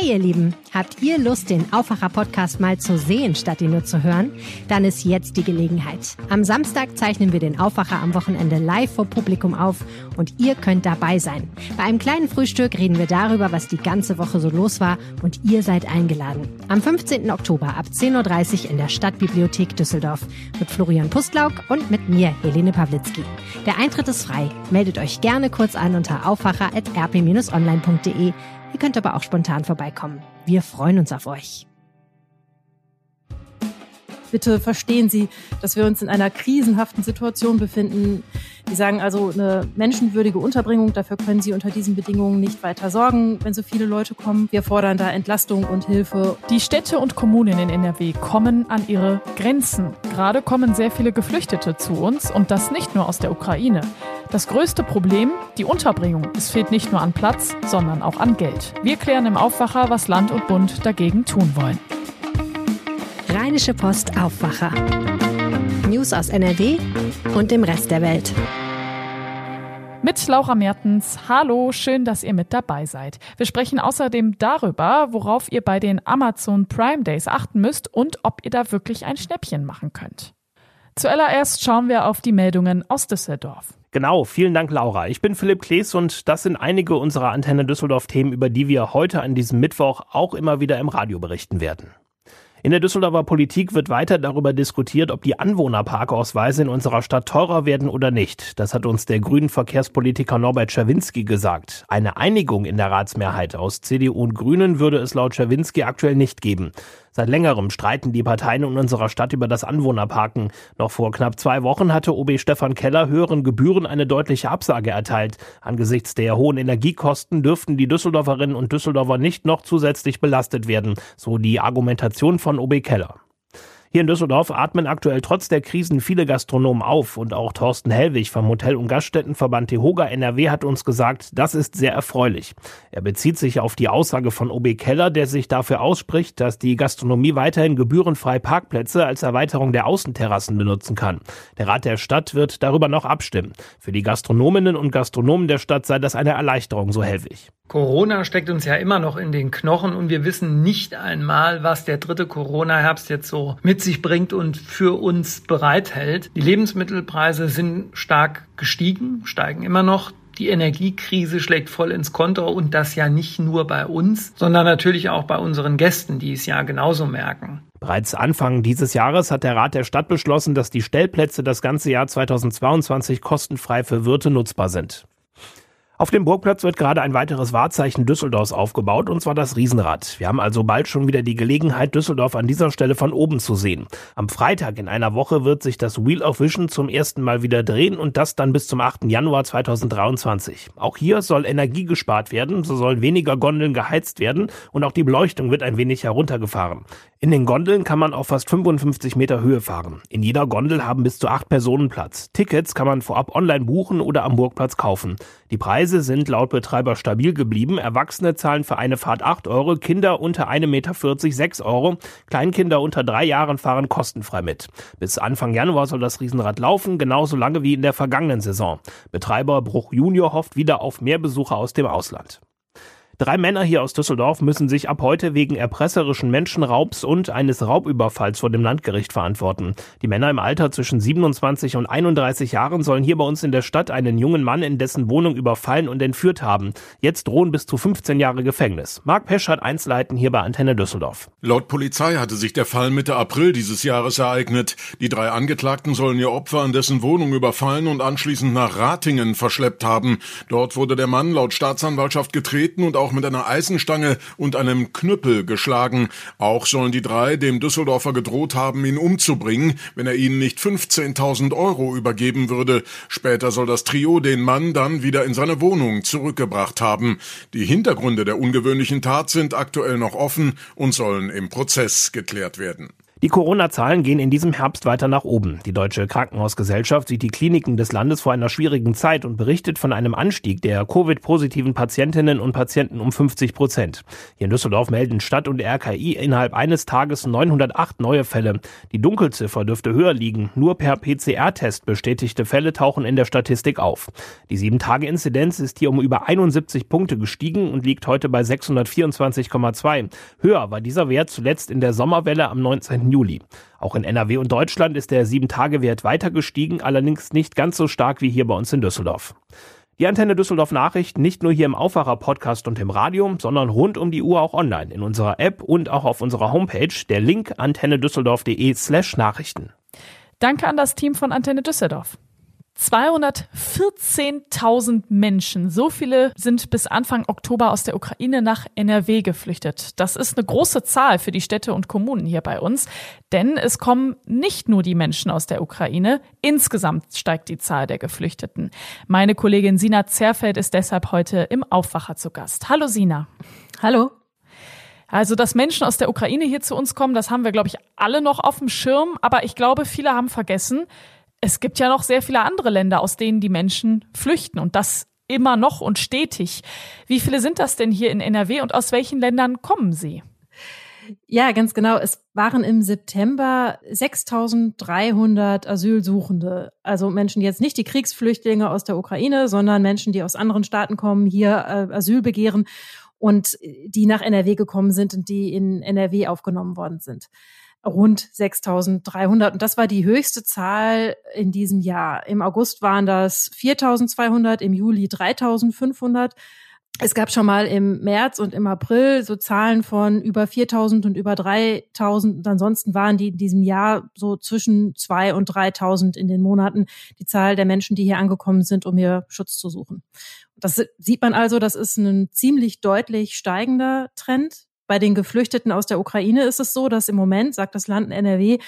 Hey ihr Lieben, habt ihr Lust, den Aufwacher-Podcast mal zu sehen, statt ihn nur zu hören? Dann ist jetzt die Gelegenheit. Am Samstag zeichnen wir den Aufwacher am Wochenende live vor Publikum auf und ihr könnt dabei sein. Bei einem kleinen Frühstück reden wir darüber, was die ganze Woche so los war und ihr seid eingeladen. Am 15. Oktober ab 10.30 Uhr in der Stadtbibliothek Düsseldorf mit Florian Pustlauk und mit mir, Helene Pawlitzki. Der Eintritt ist frei. Meldet euch gerne kurz an unter aufwacher.rp-online.de Ihr könnt aber auch spontan vorbeikommen. Wir freuen uns auf euch. Bitte verstehen Sie, dass wir uns in einer krisenhaften Situation befinden. Die sagen also eine menschenwürdige Unterbringung, dafür können Sie unter diesen Bedingungen nicht weiter sorgen, wenn so viele Leute kommen. Wir fordern da Entlastung und Hilfe. Die Städte und Kommunen in NRW kommen an ihre Grenzen. Gerade kommen sehr viele Geflüchtete zu uns und das nicht nur aus der Ukraine. Das größte Problem, die Unterbringung. Es fehlt nicht nur an Platz, sondern auch an Geld. Wir klären im Aufwacher, was Land und Bund dagegen tun wollen. Rheinische Post Aufwacher. News aus NRW und dem Rest der Welt. Mit Laura Mertens. Hallo, schön, dass ihr mit dabei seid. Wir sprechen außerdem darüber, worauf ihr bei den Amazon Prime Days achten müsst und ob ihr da wirklich ein Schnäppchen machen könnt. Zuallererst schauen wir auf die Meldungen aus Düsseldorf. Genau, vielen Dank, Laura. Ich bin Philipp Klees und das sind einige unserer Antenne Düsseldorf-Themen, über die wir heute an diesem Mittwoch auch immer wieder im Radio berichten werden. In der Düsseldorfer Politik wird weiter darüber diskutiert, ob die Anwohnerparkausweise in unserer Stadt teurer werden oder nicht. Das hat uns der grünen Verkehrspolitiker Norbert Schawinski gesagt. Eine Einigung in der Ratsmehrheit aus CDU und Grünen würde es laut Schawinski aktuell nicht geben. Seit längerem streiten die Parteien in unserer Stadt über das Anwohnerparken. Noch vor knapp zwei Wochen hatte OB Stefan Keller höheren Gebühren eine deutliche Absage erteilt. Angesichts der hohen Energiekosten dürften die Düsseldorferinnen und Düsseldorfer nicht noch zusätzlich belastet werden, so die Argumentation von OB Keller. Hier in Düsseldorf atmen aktuell trotz der Krisen viele Gastronomen auf und auch Thorsten Hellwig vom Hotel- und Gaststättenverband Tehoga NRW hat uns gesagt, das ist sehr erfreulich. Er bezieht sich auf die Aussage von OB Keller, der sich dafür ausspricht, dass die Gastronomie weiterhin gebührenfrei Parkplätze als Erweiterung der Außenterrassen benutzen kann. Der Rat der Stadt wird darüber noch abstimmen. Für die Gastronominnen und Gastronomen der Stadt sei das eine Erleichterung, so Hellwig. Corona steckt uns ja immer noch in den Knochen und wir wissen nicht einmal, was der dritte Corona-Herbst jetzt so mit sich bringt und für uns bereithält. Die Lebensmittelpreise sind stark gestiegen, steigen immer noch. Die Energiekrise schlägt voll ins Konto und das ja nicht nur bei uns, sondern natürlich auch bei unseren Gästen, die es ja genauso merken. Bereits Anfang dieses Jahres hat der Rat der Stadt beschlossen, dass die Stellplätze das ganze Jahr 2022 kostenfrei für Wirte nutzbar sind. Auf dem Burgplatz wird gerade ein weiteres Wahrzeichen Düsseldorfs aufgebaut, und zwar das Riesenrad. Wir haben also bald schon wieder die Gelegenheit, Düsseldorf an dieser Stelle von oben zu sehen. Am Freitag in einer Woche wird sich das Wheel of Vision zum ersten Mal wieder drehen und das dann bis zum 8. Januar 2023. Auch hier soll Energie gespart werden, so sollen weniger Gondeln geheizt werden und auch die Beleuchtung wird ein wenig heruntergefahren. In den Gondeln kann man auf fast 55 Meter Höhe fahren. In jeder Gondel haben bis zu acht Personen Platz. Tickets kann man vorab online buchen oder am Burgplatz kaufen. Die Preise sind laut Betreiber stabil geblieben. Erwachsene zahlen für eine Fahrt 8 Euro, Kinder unter 1,40 Meter 6 Euro. Kleinkinder unter drei Jahren fahren kostenfrei mit. Bis Anfang Januar soll das Riesenrad laufen, genauso lange wie in der vergangenen Saison. Betreiber Bruch Junior hofft wieder auf mehr Besucher aus dem Ausland. Drei Männer hier aus Düsseldorf müssen sich ab heute wegen erpresserischen Menschenraubs und eines Raubüberfalls vor dem Landgericht verantworten. Die Männer im Alter zwischen 27 und 31 Jahren sollen hier bei uns in der Stadt einen jungen Mann in dessen Wohnung überfallen und entführt haben. Jetzt drohen bis zu 15 Jahre Gefängnis. Marc Pesch hat Einzelheiten hier bei Antenne Düsseldorf. Laut Polizei hatte sich der Fall Mitte April dieses Jahres ereignet. Die drei Angeklagten sollen ihr Opfer an dessen Wohnung überfallen und anschließend nach Ratingen verschleppt haben. Dort wurde der Mann laut Staatsanwaltschaft getreten und auch auch mit einer Eisenstange und einem Knüppel geschlagen. Auch sollen die drei dem Düsseldorfer gedroht haben, ihn umzubringen, wenn er ihnen nicht 15.000 Euro übergeben würde. Später soll das Trio den Mann dann wieder in seine Wohnung zurückgebracht haben. Die Hintergründe der ungewöhnlichen Tat sind aktuell noch offen und sollen im Prozess geklärt werden. Die Corona-Zahlen gehen in diesem Herbst weiter nach oben. Die Deutsche Krankenhausgesellschaft sieht die Kliniken des Landes vor einer schwierigen Zeit und berichtet von einem Anstieg der Covid-positiven Patientinnen und Patienten um 50 Prozent. Hier in Düsseldorf melden Stadt und RKI innerhalb eines Tages 908 neue Fälle. Die Dunkelziffer dürfte höher liegen. Nur per PCR-Test bestätigte Fälle tauchen in der Statistik auf. Die 7-Tage-Inzidenz ist hier um über 71 Punkte gestiegen und liegt heute bei 624,2. Höher war dieser Wert zuletzt in der Sommerwelle am 19. Juli. Auch in NRW und Deutschland ist der 7-Tage-Wert weiter gestiegen, allerdings nicht ganz so stark wie hier bei uns in Düsseldorf. Die Antenne Düsseldorf Nachrichten nicht nur hier im Aufwacher Podcast und im Radio, sondern rund um die Uhr auch online in unserer App und auch auf unserer Homepage. Der Link antennedüsseldorf.de slash Nachrichten. Danke an das Team von Antenne Düsseldorf. 214.000 Menschen, so viele sind bis Anfang Oktober aus der Ukraine nach NRW geflüchtet. Das ist eine große Zahl für die Städte und Kommunen hier bei uns, denn es kommen nicht nur die Menschen aus der Ukraine, insgesamt steigt die Zahl der Geflüchteten. Meine Kollegin Sina Zerfeld ist deshalb heute im Aufwacher zu Gast. Hallo Sina. Hallo. Also, dass Menschen aus der Ukraine hier zu uns kommen, das haben wir, glaube ich, alle noch auf dem Schirm. Aber ich glaube, viele haben vergessen, es gibt ja noch sehr viele andere Länder, aus denen die Menschen flüchten und das immer noch und stetig. Wie viele sind das denn hier in NRW und aus welchen Ländern kommen sie? Ja, ganz genau. Es waren im September 6300 Asylsuchende. Also Menschen, jetzt nicht die Kriegsflüchtlinge aus der Ukraine, sondern Menschen, die aus anderen Staaten kommen, hier äh, Asyl begehren und die nach NRW gekommen sind und die in NRW aufgenommen worden sind rund 6.300. Und das war die höchste Zahl in diesem Jahr. Im August waren das 4.200, im Juli 3.500. Es gab schon mal im März und im April so Zahlen von über 4000 und über 3000. Und ansonsten waren die in diesem Jahr so zwischen 2 und 3000 in den Monaten die Zahl der Menschen, die hier angekommen sind, um hier Schutz zu suchen. Das sieht man also, das ist ein ziemlich deutlich steigender Trend. Bei den Geflüchteten aus der Ukraine ist es so, dass im Moment, sagt das Land NRW,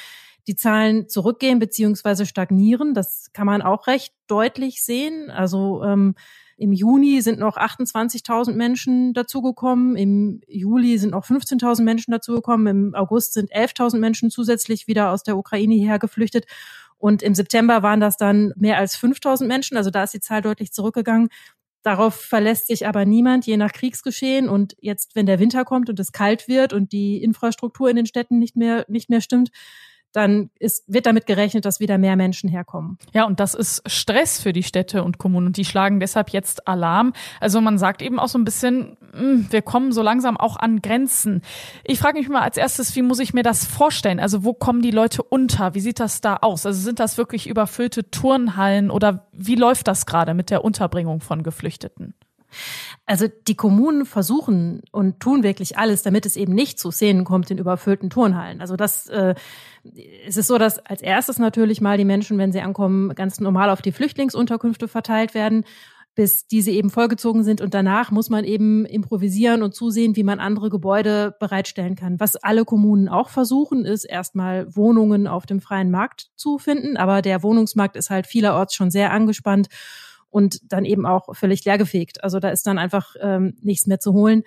die Zahlen zurückgehen beziehungsweise stagnieren. Das kann man auch recht deutlich sehen. Also ähm, im Juni sind noch 28.000 Menschen dazugekommen. Im Juli sind noch 15.000 Menschen dazugekommen. Im August sind 11.000 Menschen zusätzlich wieder aus der Ukraine hierher geflüchtet. Und im September waren das dann mehr als 5000 Menschen. Also da ist die Zahl deutlich zurückgegangen. Darauf verlässt sich aber niemand, je nach Kriegsgeschehen. Und jetzt, wenn der Winter kommt und es kalt wird und die Infrastruktur in den Städten nicht mehr, nicht mehr stimmt, dann ist, wird damit gerechnet, dass wieder mehr Menschen herkommen. Ja, und das ist Stress für die Städte und Kommunen und die schlagen deshalb jetzt Alarm. Also man sagt eben auch so ein bisschen, hm, wir kommen so langsam auch an Grenzen. Ich frage mich mal als erstes, wie muss ich mir das vorstellen? Also wo kommen die Leute unter? Wie sieht das da aus? Also sind das wirklich überfüllte Turnhallen oder wie läuft das gerade mit der Unterbringung von Geflüchteten? Also die Kommunen versuchen und tun wirklich alles, damit es eben nicht zu Szenen kommt in überfüllten Turnhallen. Also das äh, es ist so, dass als erstes natürlich mal die Menschen, wenn sie ankommen, ganz normal auf die Flüchtlingsunterkünfte verteilt werden bis diese eben vollgezogen sind. Und danach muss man eben improvisieren und zusehen, wie man andere Gebäude bereitstellen kann. Was alle Kommunen auch versuchen, ist erstmal Wohnungen auf dem freien Markt zu finden. Aber der Wohnungsmarkt ist halt vielerorts schon sehr angespannt und dann eben auch völlig leergefegt. Also da ist dann einfach ähm, nichts mehr zu holen.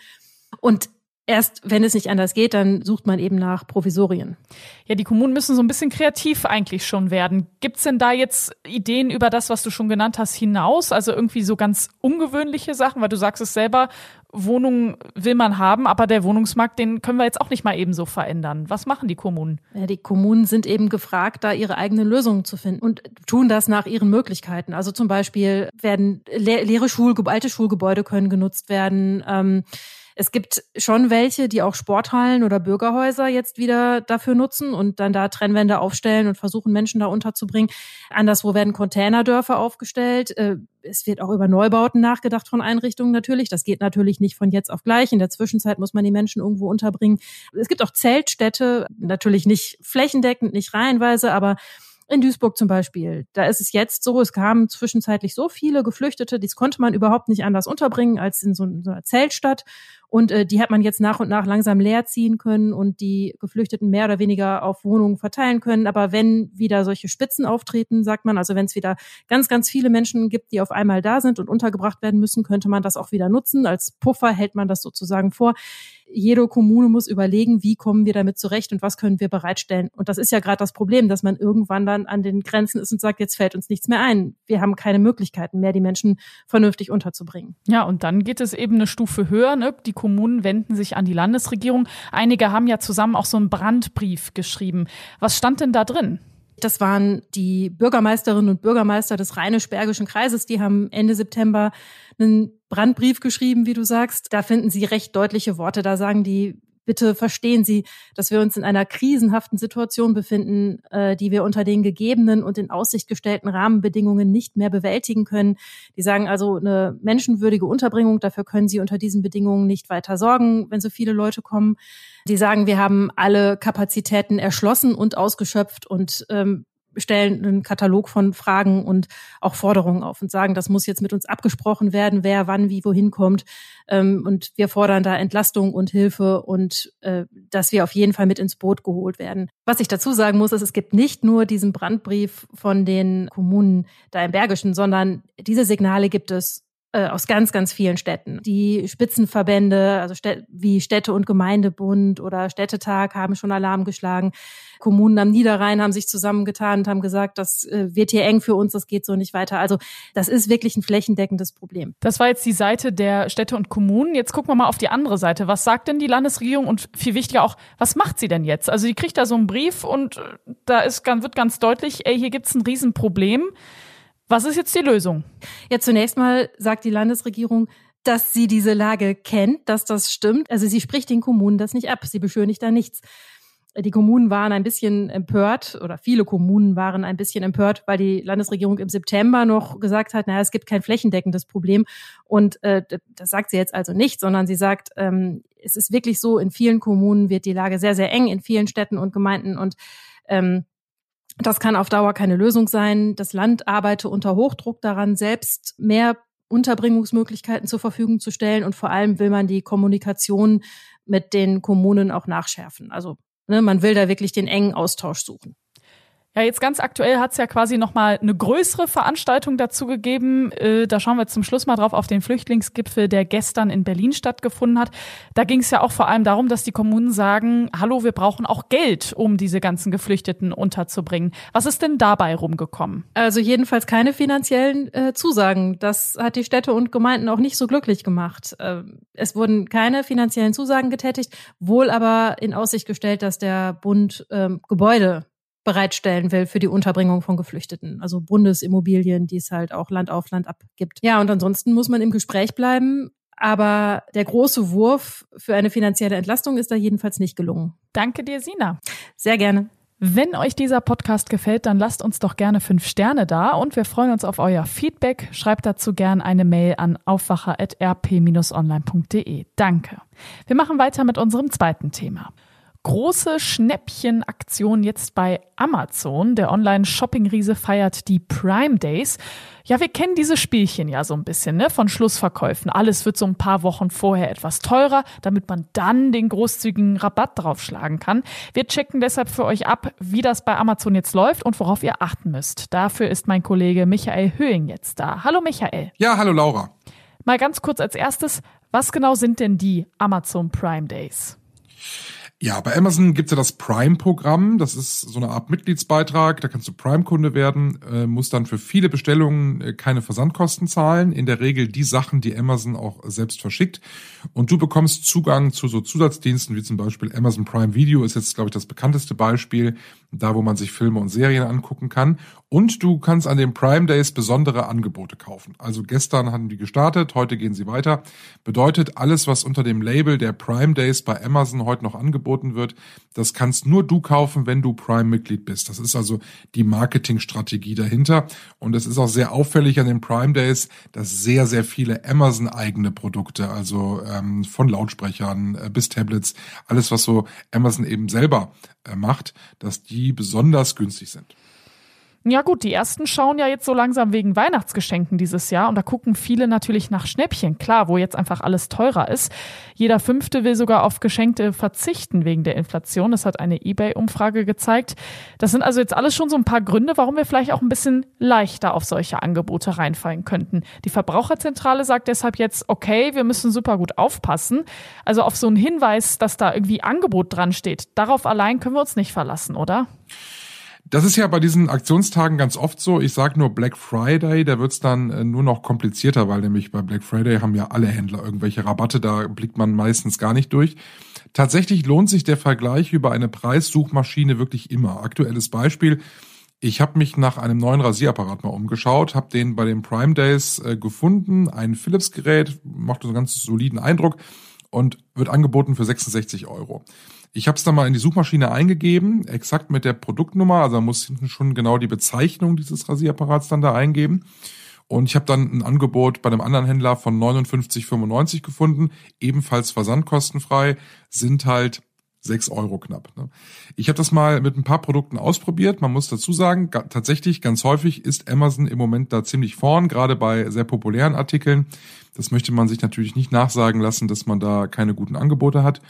Und Erst wenn es nicht anders geht, dann sucht man eben nach Provisorien. Ja, die Kommunen müssen so ein bisschen kreativ eigentlich schon werden. Gibt's denn da jetzt Ideen über das, was du schon genannt hast, hinaus? Also irgendwie so ganz ungewöhnliche Sachen, weil du sagst es selber, Wohnungen will man haben, aber der Wohnungsmarkt, den können wir jetzt auch nicht mal eben so verändern. Was machen die Kommunen? Ja, die Kommunen sind eben gefragt, da ihre eigenen Lösungen zu finden und tun das nach ihren Möglichkeiten. Also zum Beispiel werden leere Schulgebäude, alte Schulgebäude können genutzt werden. Ähm, es gibt schon welche, die auch Sporthallen oder Bürgerhäuser jetzt wieder dafür nutzen und dann da Trennwände aufstellen und versuchen, Menschen da unterzubringen. Anderswo werden Containerdörfer aufgestellt. Äh, es wird auch über Neubauten nachgedacht von Einrichtungen natürlich. Das geht natürlich nicht von jetzt auf gleich. In der Zwischenzeit muss man die Menschen irgendwo unterbringen. Es gibt auch Zeltstädte, natürlich nicht flächendeckend, nicht reihenweise, aber in Duisburg zum Beispiel, da ist es jetzt so, es kamen zwischenzeitlich so viele Geflüchtete, dies konnte man überhaupt nicht anders unterbringen als in so, einer Zeltstadt. Und äh, die hat man jetzt nach und nach langsam leer ziehen können und die Geflüchteten mehr oder weniger auf Wohnungen verteilen können. Aber wenn wieder solche Spitzen auftreten, sagt man, also wenn es wieder ganz, ganz viele Menschen gibt, die auf einmal da sind und untergebracht werden müssen, könnte man das auch wieder nutzen. Als Puffer hält man das sozusagen vor jede Kommune muss überlegen, wie kommen wir damit zurecht und was können wir bereitstellen. Und das ist ja gerade das Problem, dass man irgendwann dann an den Grenzen ist und sagt, jetzt fällt uns nichts mehr ein. Wir haben keine Möglichkeiten mehr, die Menschen vernünftig unterzubringen. Ja, und dann geht es eben eine Stufe höher. Ne? Die Kommunen wenden sich an die Landesregierung. Einige haben ja zusammen auch so einen Brandbrief geschrieben. Was stand denn da drin? Das waren die Bürgermeisterinnen und Bürgermeister des Rheinisch-Bergischen Kreises. Die haben Ende September einen Brandbrief geschrieben, wie du sagst. Da finden Sie recht deutliche Worte. Da sagen die, bitte verstehen Sie, dass wir uns in einer krisenhaften Situation befinden, äh, die wir unter den gegebenen und in Aussicht gestellten Rahmenbedingungen nicht mehr bewältigen können. Die sagen also eine menschenwürdige Unterbringung, dafür können Sie unter diesen Bedingungen nicht weiter sorgen, wenn so viele Leute kommen. Die sagen, wir haben alle Kapazitäten erschlossen und ausgeschöpft und ähm, stellen einen Katalog von Fragen und auch Forderungen auf und sagen, das muss jetzt mit uns abgesprochen werden, wer wann wie wohin kommt. Ähm, und wir fordern da Entlastung und Hilfe und äh, dass wir auf jeden Fall mit ins Boot geholt werden. Was ich dazu sagen muss, ist, es gibt nicht nur diesen Brandbrief von den Kommunen da im Bergischen, sondern diese Signale gibt es äh, aus ganz, ganz vielen Städten. Die Spitzenverbände, also Städ wie Städte- und Gemeindebund oder Städtetag haben schon Alarm geschlagen. Kommunen am Niederrhein haben sich zusammengetan und haben gesagt, das äh, wird hier eng für uns, das geht so nicht weiter. Also das ist wirklich ein flächendeckendes Problem. Das war jetzt die Seite der Städte und Kommunen. Jetzt gucken wir mal auf die andere Seite. Was sagt denn die Landesregierung und viel wichtiger auch, was macht sie denn jetzt? Also die kriegt da so einen Brief und äh, da ist, wird ganz deutlich, ey, hier gibt's ein Riesenproblem. Was ist jetzt die Lösung? Ja, zunächst mal sagt die Landesregierung, dass sie diese Lage kennt, dass das stimmt. Also sie spricht den Kommunen das nicht ab. Sie beschönigt da nichts. Die Kommunen waren ein bisschen empört oder viele Kommunen waren ein bisschen empört, weil die Landesregierung im September noch gesagt hat, naja, es gibt kein flächendeckendes Problem. Und äh, das sagt sie jetzt also nicht, sondern sie sagt, ähm, es ist wirklich so, in vielen Kommunen wird die Lage sehr, sehr eng, in vielen Städten und Gemeinden und ähm, das kann auf Dauer keine Lösung sein. Das Land arbeite unter Hochdruck daran, selbst mehr Unterbringungsmöglichkeiten zur Verfügung zu stellen. Und vor allem will man die Kommunikation mit den Kommunen auch nachschärfen. Also ne, man will da wirklich den engen Austausch suchen. Ja, jetzt ganz aktuell hat es ja quasi nochmal eine größere Veranstaltung dazu gegeben. Äh, da schauen wir zum Schluss mal drauf auf den Flüchtlingsgipfel, der gestern in Berlin stattgefunden hat. Da ging es ja auch vor allem darum, dass die Kommunen sagen, hallo, wir brauchen auch Geld, um diese ganzen Geflüchteten unterzubringen. Was ist denn dabei rumgekommen? Also jedenfalls keine finanziellen äh, Zusagen. Das hat die Städte und Gemeinden auch nicht so glücklich gemacht. Äh, es wurden keine finanziellen Zusagen getätigt, wohl aber in Aussicht gestellt, dass der Bund ähm, Gebäude bereitstellen will für die Unterbringung von Geflüchteten. Also Bundesimmobilien, die es halt auch Land auf Land abgibt. Ja, und ansonsten muss man im Gespräch bleiben. Aber der große Wurf für eine finanzielle Entlastung ist da jedenfalls nicht gelungen. Danke dir, Sina. Sehr gerne. Wenn euch dieser Podcast gefällt, dann lasst uns doch gerne fünf Sterne da und wir freuen uns auf euer Feedback. Schreibt dazu gerne eine Mail an aufwacher.rp-online.de. Danke. Wir machen weiter mit unserem zweiten Thema große Schnäppchenaktion jetzt bei Amazon. Der Online-Shopping-Riese feiert die Prime Days. Ja, wir kennen diese Spielchen ja so ein bisschen, ne? Von Schlussverkäufen. Alles wird so ein paar Wochen vorher etwas teurer, damit man dann den großzügigen Rabatt draufschlagen kann. Wir checken deshalb für euch ab, wie das bei Amazon jetzt läuft und worauf ihr achten müsst. Dafür ist mein Kollege Michael Höhing jetzt da. Hallo Michael. Ja, hallo Laura. Mal ganz kurz als erstes, was genau sind denn die Amazon Prime Days? Ja, bei Amazon gibt's ja das Prime-Programm. Das ist so eine Art Mitgliedsbeitrag. Da kannst du Prime-Kunde werden, äh, musst dann für viele Bestellungen äh, keine Versandkosten zahlen. In der Regel die Sachen, die Amazon auch selbst verschickt. Und du bekommst Zugang zu so Zusatzdiensten wie zum Beispiel Amazon Prime Video ist jetzt, glaube ich, das bekannteste Beispiel, da wo man sich Filme und Serien angucken kann. Und du kannst an den Prime Days besondere Angebote kaufen. Also gestern haben die gestartet, heute gehen sie weiter. Bedeutet, alles, was unter dem Label der Prime Days bei Amazon heute noch angeboten wird, das kannst nur du kaufen, wenn du Prime-Mitglied bist. Das ist also die Marketingstrategie dahinter. Und es ist auch sehr auffällig an den Prime Days, dass sehr, sehr viele Amazon-eigene Produkte, also ähm, von Lautsprechern äh, bis Tablets, alles, was so Amazon eben selber macht, dass die besonders günstig sind. Ja gut, die ersten schauen ja jetzt so langsam wegen Weihnachtsgeschenken dieses Jahr und da gucken viele natürlich nach Schnäppchen, klar, wo jetzt einfach alles teurer ist. Jeder Fünfte will sogar auf Geschenkte verzichten wegen der Inflation. Das hat eine eBay-Umfrage gezeigt. Das sind also jetzt alles schon so ein paar Gründe, warum wir vielleicht auch ein bisschen leichter auf solche Angebote reinfallen könnten. Die Verbraucherzentrale sagt deshalb jetzt, okay, wir müssen super gut aufpassen. Also auf so einen Hinweis, dass da irgendwie Angebot dran steht, darauf allein können wir uns nicht verlassen, oder? Das ist ja bei diesen Aktionstagen ganz oft so. Ich sage nur Black Friday, da wird's dann äh, nur noch komplizierter, weil nämlich bei Black Friday haben ja alle Händler irgendwelche Rabatte, da blickt man meistens gar nicht durch. Tatsächlich lohnt sich der Vergleich über eine Preissuchmaschine wirklich immer. Aktuelles Beispiel. Ich habe mich nach einem neuen Rasierapparat mal umgeschaut, habe den bei den Prime Days äh, gefunden, ein Philips-Gerät, macht so einen ganz soliden Eindruck und wird angeboten für 66 Euro. Ich habe es dann mal in die Suchmaschine eingegeben, exakt mit der Produktnummer, also man muss hinten schon genau die Bezeichnung dieses Rasierapparats dann da eingeben. Und ich habe dann ein Angebot bei einem anderen Händler von 59,95 gefunden, ebenfalls versandkostenfrei, sind halt sechs Euro knapp. Ne? Ich habe das mal mit ein paar Produkten ausprobiert. Man muss dazu sagen, tatsächlich ganz häufig ist Amazon im Moment da ziemlich vorn, gerade bei sehr populären Artikeln. Das möchte man sich natürlich nicht nachsagen lassen, dass man da keine guten Angebote hat.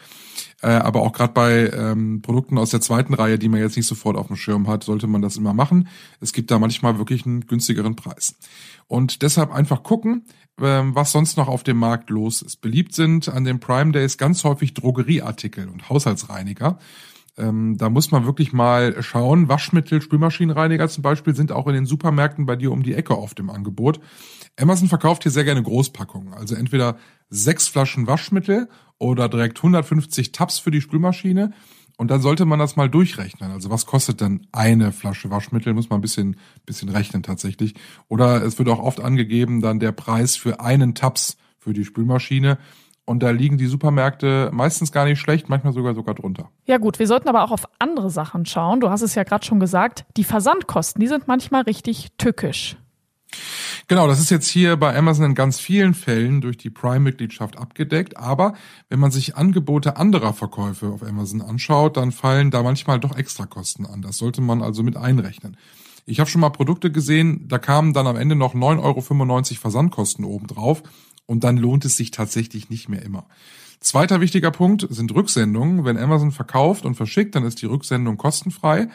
Äh, aber auch gerade bei ähm, Produkten aus der zweiten Reihe, die man jetzt nicht sofort auf dem Schirm hat, sollte man das immer machen. Es gibt da manchmal wirklich einen günstigeren Preis. Und deshalb einfach gucken, was sonst noch auf dem Markt los ist. Beliebt sind an den Prime Days ganz häufig Drogerieartikel und Haushaltsreiniger. Ähm, da muss man wirklich mal schauen. Waschmittel, Spülmaschinenreiniger zum Beispiel sind auch in den Supermärkten bei dir um die Ecke auf dem Angebot. Amazon verkauft hier sehr gerne Großpackungen. Also entweder sechs Flaschen Waschmittel oder direkt 150 Tabs für die Spülmaschine. Und dann sollte man das mal durchrechnen. Also was kostet denn eine Flasche Waschmittel? Muss man ein bisschen, bisschen rechnen tatsächlich. Oder es wird auch oft angegeben dann der Preis für einen Tabs für die Spülmaschine. Und da liegen die Supermärkte meistens gar nicht schlecht, manchmal sogar sogar drunter. Ja gut, wir sollten aber auch auf andere Sachen schauen. Du hast es ja gerade schon gesagt, die Versandkosten, die sind manchmal richtig tückisch. Genau, das ist jetzt hier bei Amazon in ganz vielen Fällen durch die Prime-Mitgliedschaft abgedeckt. Aber wenn man sich Angebote anderer Verkäufe auf Amazon anschaut, dann fallen da manchmal doch Extrakosten an. Das sollte man also mit einrechnen. Ich habe schon mal Produkte gesehen, da kamen dann am Ende noch 9,95 Euro Versandkosten obendrauf und dann lohnt es sich tatsächlich nicht mehr immer. Zweiter wichtiger Punkt sind Rücksendungen. Wenn Amazon verkauft und verschickt, dann ist die Rücksendung kostenfrei.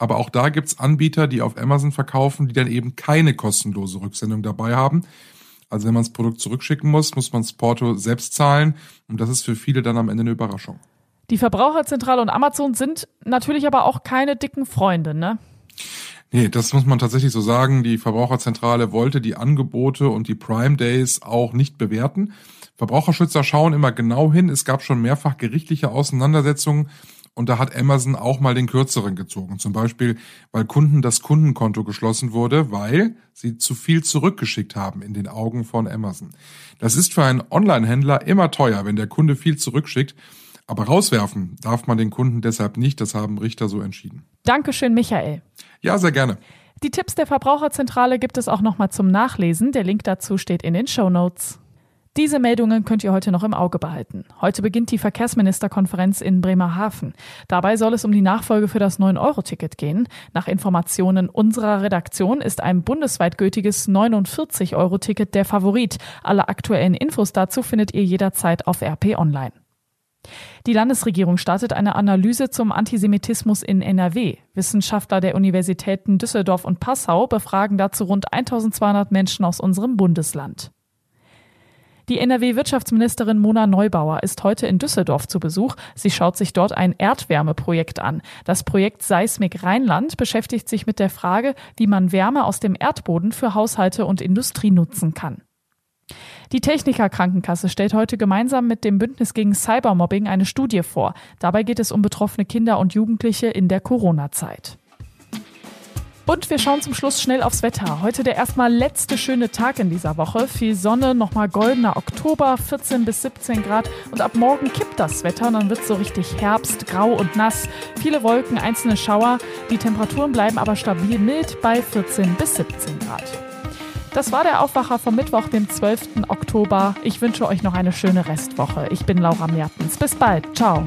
Aber auch da gibt's Anbieter, die auf Amazon verkaufen, die dann eben keine kostenlose Rücksendung dabei haben. Also wenn man das Produkt zurückschicken muss, muss man das Porto selbst zahlen. Und das ist für viele dann am Ende eine Überraschung. Die Verbraucherzentrale und Amazon sind natürlich aber auch keine dicken Freunde, ne? Nee, das muss man tatsächlich so sagen. Die Verbraucherzentrale wollte die Angebote und die Prime Days auch nicht bewerten. Verbraucherschützer schauen immer genau hin. Es gab schon mehrfach gerichtliche Auseinandersetzungen und da hat Amazon auch mal den kürzeren gezogen. Zum Beispiel, weil Kunden das Kundenkonto geschlossen wurde, weil sie zu viel zurückgeschickt haben in den Augen von Amazon. Das ist für einen Online-Händler immer teuer, wenn der Kunde viel zurückschickt. Aber rauswerfen darf man den Kunden deshalb nicht. Das haben Richter so entschieden. Dankeschön, Michael. Ja, sehr gerne. Die Tipps der Verbraucherzentrale gibt es auch nochmal zum Nachlesen. Der Link dazu steht in den Show Notes. Diese Meldungen könnt ihr heute noch im Auge behalten. Heute beginnt die Verkehrsministerkonferenz in Bremerhaven. Dabei soll es um die Nachfolge für das 9-Euro-Ticket gehen. Nach Informationen unserer Redaktion ist ein bundesweit gültiges 49-Euro-Ticket der Favorit. Alle aktuellen Infos dazu findet ihr jederzeit auf RP Online. Die Landesregierung startet eine Analyse zum Antisemitismus in NRW. Wissenschaftler der Universitäten Düsseldorf und Passau befragen dazu rund 1200 Menschen aus unserem Bundesland. Die NRW-Wirtschaftsministerin Mona Neubauer ist heute in Düsseldorf zu Besuch. Sie schaut sich dort ein Erdwärmeprojekt an. Das Projekt Seismik Rheinland beschäftigt sich mit der Frage, wie man Wärme aus dem Erdboden für Haushalte und Industrie nutzen kann. Die Techniker Krankenkasse stellt heute gemeinsam mit dem Bündnis gegen Cybermobbing eine Studie vor. Dabei geht es um betroffene Kinder und Jugendliche in der Corona-Zeit. Und wir schauen zum Schluss schnell aufs Wetter. Heute der erstmal letzte schöne Tag in dieser Woche. Viel Sonne, nochmal goldener Oktober, 14 bis 17 Grad. Und ab morgen kippt das Wetter und dann wird es so richtig Herbst, grau und nass. Viele Wolken, einzelne Schauer. Die Temperaturen bleiben aber stabil mild bei 14 bis 17 Grad. Das war der Aufwacher vom Mittwoch, dem 12. Oktober. Ich wünsche euch noch eine schöne Restwoche. Ich bin Laura Mertens. Bis bald. Ciao.